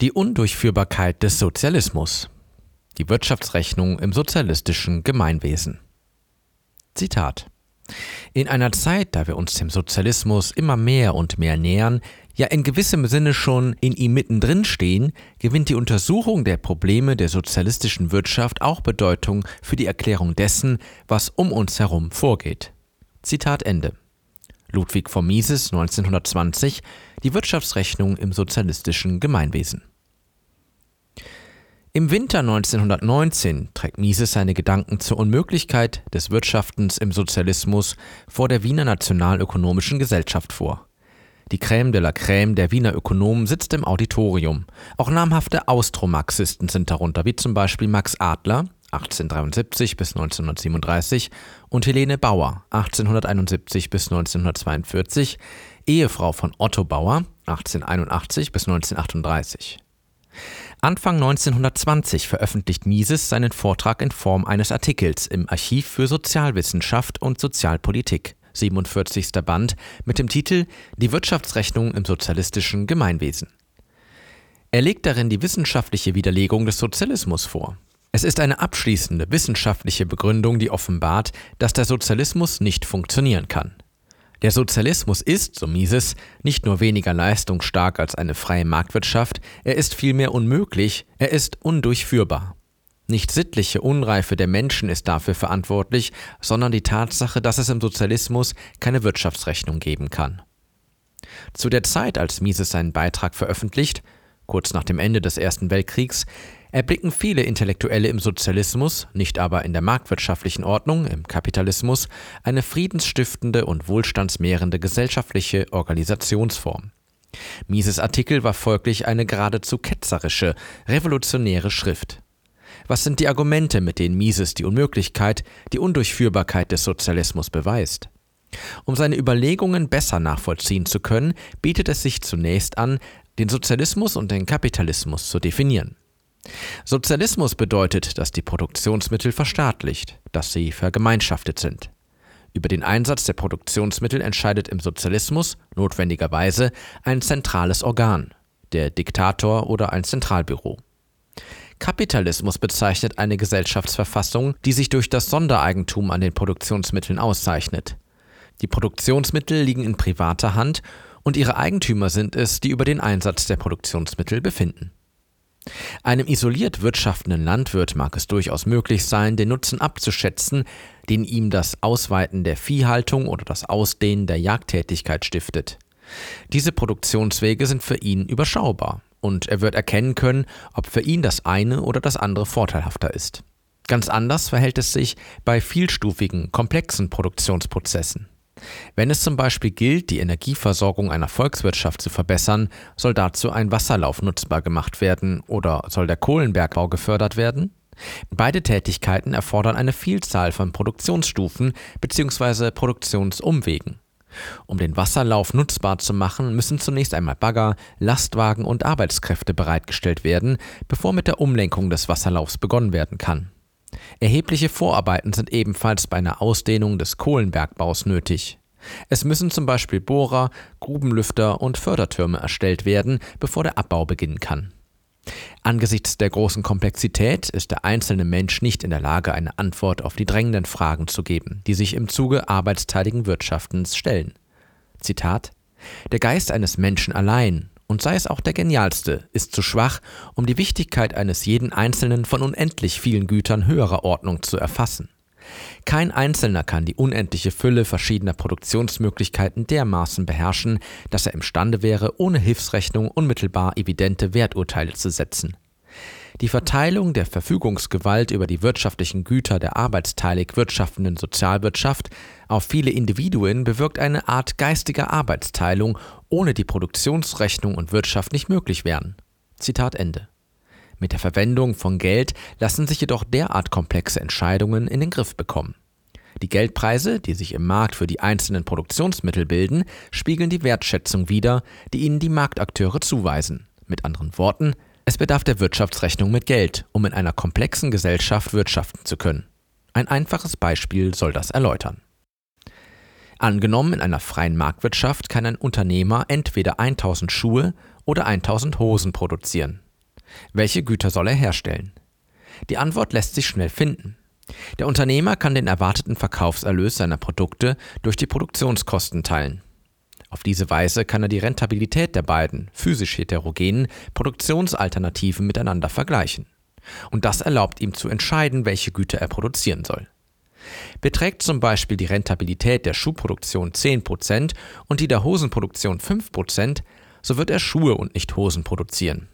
Die Undurchführbarkeit des Sozialismus. Die Wirtschaftsrechnung im sozialistischen Gemeinwesen. Zitat. In einer Zeit, da wir uns dem Sozialismus immer mehr und mehr nähern, ja in gewissem Sinne schon in ihm mittendrin stehen, gewinnt die Untersuchung der Probleme der sozialistischen Wirtschaft auch Bedeutung für die Erklärung dessen, was um uns herum vorgeht. Zitat Ende. Ludwig von Mises 1920 Die Wirtschaftsrechnung im sozialistischen Gemeinwesen. Im Winter 1919 trägt Mises seine Gedanken zur Unmöglichkeit des Wirtschaftens im Sozialismus vor der Wiener Nationalökonomischen Gesellschaft vor. Die Crème de la Crème der Wiener Ökonomen sitzt im Auditorium. Auch namhafte Austromarxisten sind darunter, wie zum Beispiel Max Adler, 1873 bis 1937 und Helene Bauer 1871 bis 1942, Ehefrau von Otto Bauer 1881 bis 1938. Anfang 1920 veröffentlicht Mises seinen Vortrag in Form eines Artikels im Archiv für Sozialwissenschaft und Sozialpolitik, 47. Band, mit dem Titel Die Wirtschaftsrechnung im sozialistischen Gemeinwesen. Er legt darin die wissenschaftliche Widerlegung des Sozialismus vor. Es ist eine abschließende wissenschaftliche Begründung, die offenbart, dass der Sozialismus nicht funktionieren kann. Der Sozialismus ist, so Mises, nicht nur weniger leistungsstark als eine freie Marktwirtschaft, er ist vielmehr unmöglich, er ist undurchführbar. Nicht sittliche Unreife der Menschen ist dafür verantwortlich, sondern die Tatsache, dass es im Sozialismus keine Wirtschaftsrechnung geben kann. Zu der Zeit, als Mises seinen Beitrag veröffentlicht, kurz nach dem Ende des Ersten Weltkriegs, erblicken viele Intellektuelle im Sozialismus, nicht aber in der marktwirtschaftlichen Ordnung, im Kapitalismus, eine friedensstiftende und wohlstandsmehrende gesellschaftliche Organisationsform. Mises Artikel war folglich eine geradezu ketzerische, revolutionäre Schrift. Was sind die Argumente, mit denen Mises die Unmöglichkeit, die Undurchführbarkeit des Sozialismus beweist? Um seine Überlegungen besser nachvollziehen zu können, bietet es sich zunächst an, den Sozialismus und den Kapitalismus zu definieren. Sozialismus bedeutet, dass die Produktionsmittel verstaatlicht, dass sie vergemeinschaftet sind. Über den Einsatz der Produktionsmittel entscheidet im Sozialismus notwendigerweise ein zentrales Organ, der Diktator oder ein Zentralbüro. Kapitalismus bezeichnet eine Gesellschaftsverfassung, die sich durch das Sondereigentum an den Produktionsmitteln auszeichnet. Die Produktionsmittel liegen in privater Hand und ihre Eigentümer sind es, die über den Einsatz der Produktionsmittel befinden. Einem isoliert wirtschaftenden Landwirt mag es durchaus möglich sein, den Nutzen abzuschätzen, den ihm das Ausweiten der Viehhaltung oder das Ausdehnen der Jagdtätigkeit stiftet. Diese Produktionswege sind für ihn überschaubar und er wird erkennen können, ob für ihn das eine oder das andere vorteilhafter ist. Ganz anders verhält es sich bei vielstufigen, komplexen Produktionsprozessen. Wenn es zum Beispiel gilt, die Energieversorgung einer Volkswirtschaft zu verbessern, soll dazu ein Wasserlauf nutzbar gemacht werden oder soll der Kohlenbergbau gefördert werden? Beide Tätigkeiten erfordern eine Vielzahl von Produktionsstufen bzw. Produktionsumwegen. Um den Wasserlauf nutzbar zu machen, müssen zunächst einmal Bagger, Lastwagen und Arbeitskräfte bereitgestellt werden, bevor mit der Umlenkung des Wasserlaufs begonnen werden kann. Erhebliche Vorarbeiten sind ebenfalls bei einer Ausdehnung des Kohlenbergbaus nötig. Es müssen zum Beispiel Bohrer, Grubenlüfter und Fördertürme erstellt werden, bevor der Abbau beginnen kann. Angesichts der großen Komplexität ist der einzelne Mensch nicht in der Lage, eine Antwort auf die drängenden Fragen zu geben, die sich im Zuge arbeitsteiligen Wirtschaftens stellen. Zitat Der Geist eines Menschen allein und sei es auch der genialste, ist zu schwach, um die Wichtigkeit eines jeden Einzelnen von unendlich vielen Gütern höherer Ordnung zu erfassen. Kein Einzelner kann die unendliche Fülle verschiedener Produktionsmöglichkeiten dermaßen beherrschen, dass er imstande wäre, ohne Hilfsrechnung unmittelbar evidente Werturteile zu setzen. Die Verteilung der Verfügungsgewalt über die wirtschaftlichen Güter der arbeitsteilig wirtschaftenden Sozialwirtschaft auf viele Individuen bewirkt eine Art geistiger Arbeitsteilung, ohne die Produktionsrechnung und Wirtschaft nicht möglich wären. Zitat Ende. Mit der Verwendung von Geld lassen sich jedoch derart komplexe Entscheidungen in den Griff bekommen. Die Geldpreise, die sich im Markt für die einzelnen Produktionsmittel bilden, spiegeln die Wertschätzung wider, die ihnen die Marktakteure zuweisen. Mit anderen Worten, es bedarf der Wirtschaftsrechnung mit Geld, um in einer komplexen Gesellschaft wirtschaften zu können. Ein einfaches Beispiel soll das erläutern. Angenommen, in einer freien Marktwirtschaft kann ein Unternehmer entweder 1000 Schuhe oder 1000 Hosen produzieren. Welche Güter soll er herstellen? Die Antwort lässt sich schnell finden. Der Unternehmer kann den erwarteten Verkaufserlös seiner Produkte durch die Produktionskosten teilen. Auf diese Weise kann er die Rentabilität der beiden physisch heterogenen Produktionsalternativen miteinander vergleichen. Und das erlaubt ihm zu entscheiden, welche Güter er produzieren soll. Beträgt zum Beispiel die Rentabilität der Schuhproduktion 10% und die der Hosenproduktion 5%, so wird er Schuhe und nicht Hosen produzieren.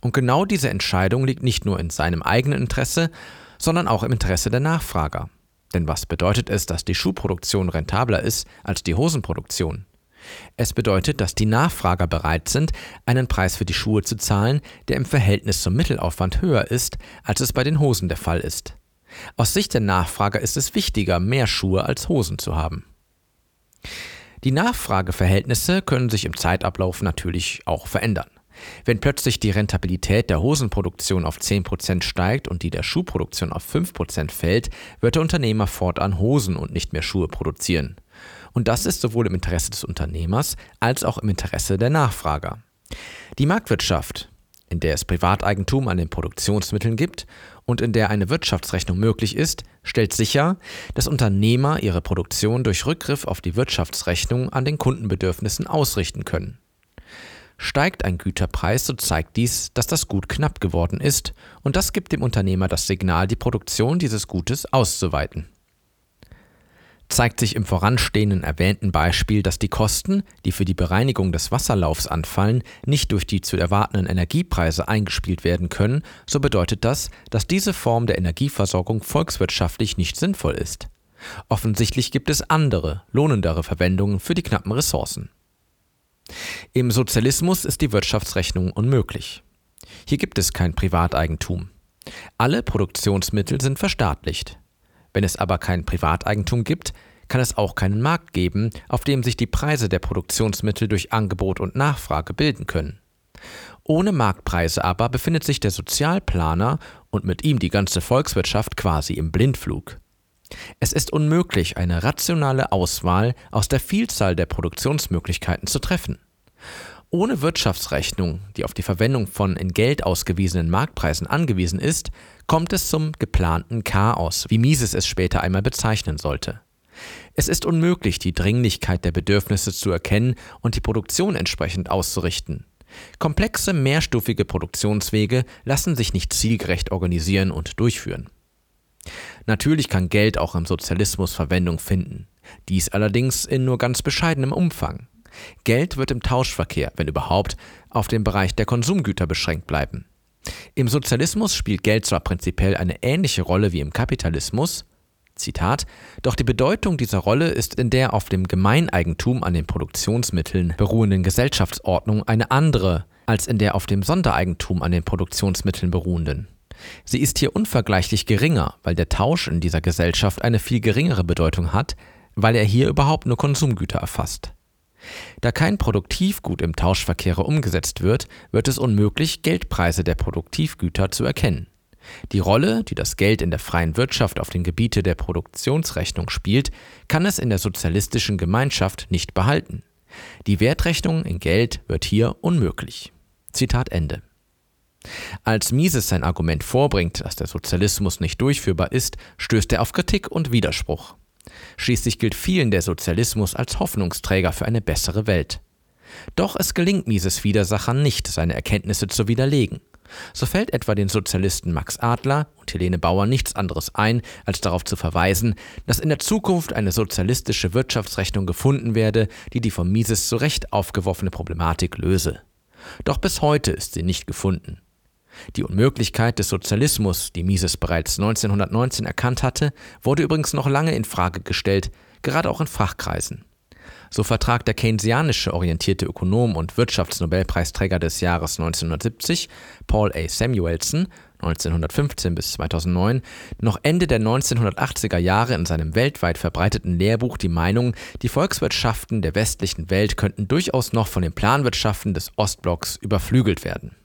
Und genau diese Entscheidung liegt nicht nur in seinem eigenen Interesse, sondern auch im Interesse der Nachfrager. Denn was bedeutet es, dass die Schuhproduktion rentabler ist als die Hosenproduktion? Es bedeutet, dass die Nachfrager bereit sind, einen Preis für die Schuhe zu zahlen, der im Verhältnis zum Mittelaufwand höher ist, als es bei den Hosen der Fall ist. Aus Sicht der Nachfrager ist es wichtiger, mehr Schuhe als Hosen zu haben. Die Nachfrageverhältnisse können sich im Zeitablauf natürlich auch verändern. Wenn plötzlich die Rentabilität der Hosenproduktion auf 10% steigt und die der Schuhproduktion auf 5% fällt, wird der Unternehmer fortan Hosen und nicht mehr Schuhe produzieren. Und das ist sowohl im Interesse des Unternehmers als auch im Interesse der Nachfrager. Die Marktwirtschaft, in der es Privateigentum an den Produktionsmitteln gibt und in der eine Wirtschaftsrechnung möglich ist, stellt sicher, dass Unternehmer ihre Produktion durch Rückgriff auf die Wirtschaftsrechnung an den Kundenbedürfnissen ausrichten können. Steigt ein Güterpreis, so zeigt dies, dass das Gut knapp geworden ist, und das gibt dem Unternehmer das Signal, die Produktion dieses Gutes auszuweiten. Zeigt sich im voranstehenden erwähnten Beispiel, dass die Kosten, die für die Bereinigung des Wasserlaufs anfallen, nicht durch die zu erwartenden Energiepreise eingespielt werden können, so bedeutet das, dass diese Form der Energieversorgung volkswirtschaftlich nicht sinnvoll ist. Offensichtlich gibt es andere, lohnendere Verwendungen für die knappen Ressourcen. Im Sozialismus ist die Wirtschaftsrechnung unmöglich. Hier gibt es kein Privateigentum. Alle Produktionsmittel sind verstaatlicht. Wenn es aber kein Privateigentum gibt, kann es auch keinen Markt geben, auf dem sich die Preise der Produktionsmittel durch Angebot und Nachfrage bilden können. Ohne Marktpreise aber befindet sich der Sozialplaner und mit ihm die ganze Volkswirtschaft quasi im Blindflug. Es ist unmöglich, eine rationale Auswahl aus der Vielzahl der Produktionsmöglichkeiten zu treffen. Ohne Wirtschaftsrechnung, die auf die Verwendung von in Geld ausgewiesenen Marktpreisen angewiesen ist, kommt es zum geplanten Chaos, wie Mises es später einmal bezeichnen sollte. Es ist unmöglich, die Dringlichkeit der Bedürfnisse zu erkennen und die Produktion entsprechend auszurichten. Komplexe mehrstufige Produktionswege lassen sich nicht zielgerecht organisieren und durchführen. Natürlich kann Geld auch im Sozialismus Verwendung finden, dies allerdings in nur ganz bescheidenem Umfang. Geld wird im Tauschverkehr, wenn überhaupt, auf den Bereich der Konsumgüter beschränkt bleiben. Im Sozialismus spielt Geld zwar prinzipiell eine ähnliche Rolle wie im Kapitalismus, Zitat, doch die Bedeutung dieser Rolle ist in der auf dem Gemeineigentum an den Produktionsmitteln beruhenden Gesellschaftsordnung eine andere als in der auf dem Sondereigentum an den Produktionsmitteln beruhenden. Sie ist hier unvergleichlich geringer, weil der Tausch in dieser Gesellschaft eine viel geringere Bedeutung hat, weil er hier überhaupt nur Konsumgüter erfasst. Da kein Produktivgut im Tauschverkehre umgesetzt wird, wird es unmöglich, Geldpreise der Produktivgüter zu erkennen. Die Rolle, die das Geld in der freien Wirtschaft auf den Gebiete der Produktionsrechnung spielt, kann es in der sozialistischen Gemeinschaft nicht behalten. Die Wertrechnung in Geld wird hier unmöglich. Zitat Ende. Als Mises sein Argument vorbringt, dass der Sozialismus nicht durchführbar ist, stößt er auf Kritik und Widerspruch. Schließlich gilt vielen der Sozialismus als Hoffnungsträger für eine bessere Welt. Doch es gelingt Mises Widersachern nicht, seine Erkenntnisse zu widerlegen. So fällt etwa den Sozialisten Max Adler und Helene Bauer nichts anderes ein, als darauf zu verweisen, dass in der Zukunft eine sozialistische Wirtschaftsrechnung gefunden werde, die die von Mises zu Recht aufgeworfene Problematik löse. Doch bis heute ist sie nicht gefunden. Die Unmöglichkeit des Sozialismus, die Mises bereits 1919 erkannt hatte, wurde übrigens noch lange in Frage gestellt, gerade auch in Fachkreisen. So vertragt der keynesianische orientierte Ökonom und Wirtschaftsnobelpreisträger des Jahres 1970, Paul A. Samuelson, 1915 bis 2009, noch Ende der 1980er Jahre in seinem weltweit verbreiteten Lehrbuch die Meinung, die Volkswirtschaften der westlichen Welt könnten durchaus noch von den Planwirtschaften des Ostblocks überflügelt werden.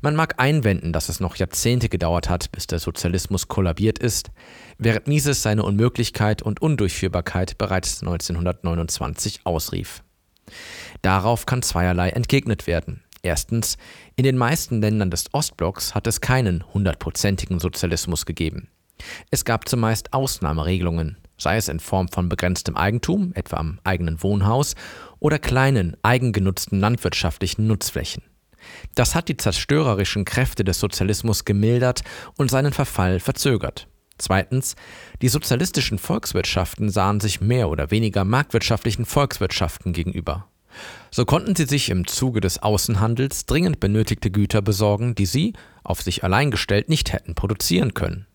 Man mag einwenden, dass es noch Jahrzehnte gedauert hat, bis der Sozialismus kollabiert ist, während Mises seine Unmöglichkeit und Undurchführbarkeit bereits 1929 ausrief. Darauf kann zweierlei entgegnet werden. Erstens, in den meisten Ländern des Ostblocks hat es keinen hundertprozentigen Sozialismus gegeben. Es gab zumeist Ausnahmeregelungen, sei es in Form von begrenztem Eigentum, etwa am eigenen Wohnhaus, oder kleinen, eigengenutzten landwirtschaftlichen Nutzflächen. Das hat die zerstörerischen Kräfte des Sozialismus gemildert und seinen Verfall verzögert. Zweitens, die sozialistischen Volkswirtschaften sahen sich mehr oder weniger marktwirtschaftlichen Volkswirtschaften gegenüber. So konnten sie sich im Zuge des Außenhandels dringend benötigte Güter besorgen, die sie, auf sich allein gestellt, nicht hätten produzieren können.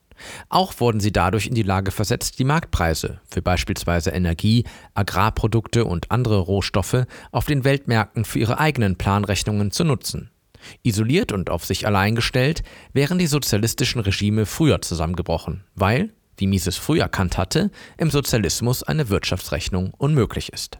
Auch wurden sie dadurch in die Lage versetzt, die Marktpreise für beispielsweise Energie, Agrarprodukte und andere Rohstoffe auf den Weltmärkten für ihre eigenen Planrechnungen zu nutzen. Isoliert und auf sich allein gestellt, wären die sozialistischen Regime früher zusammengebrochen, weil, wie Mises früh erkannt hatte, im Sozialismus eine Wirtschaftsrechnung unmöglich ist.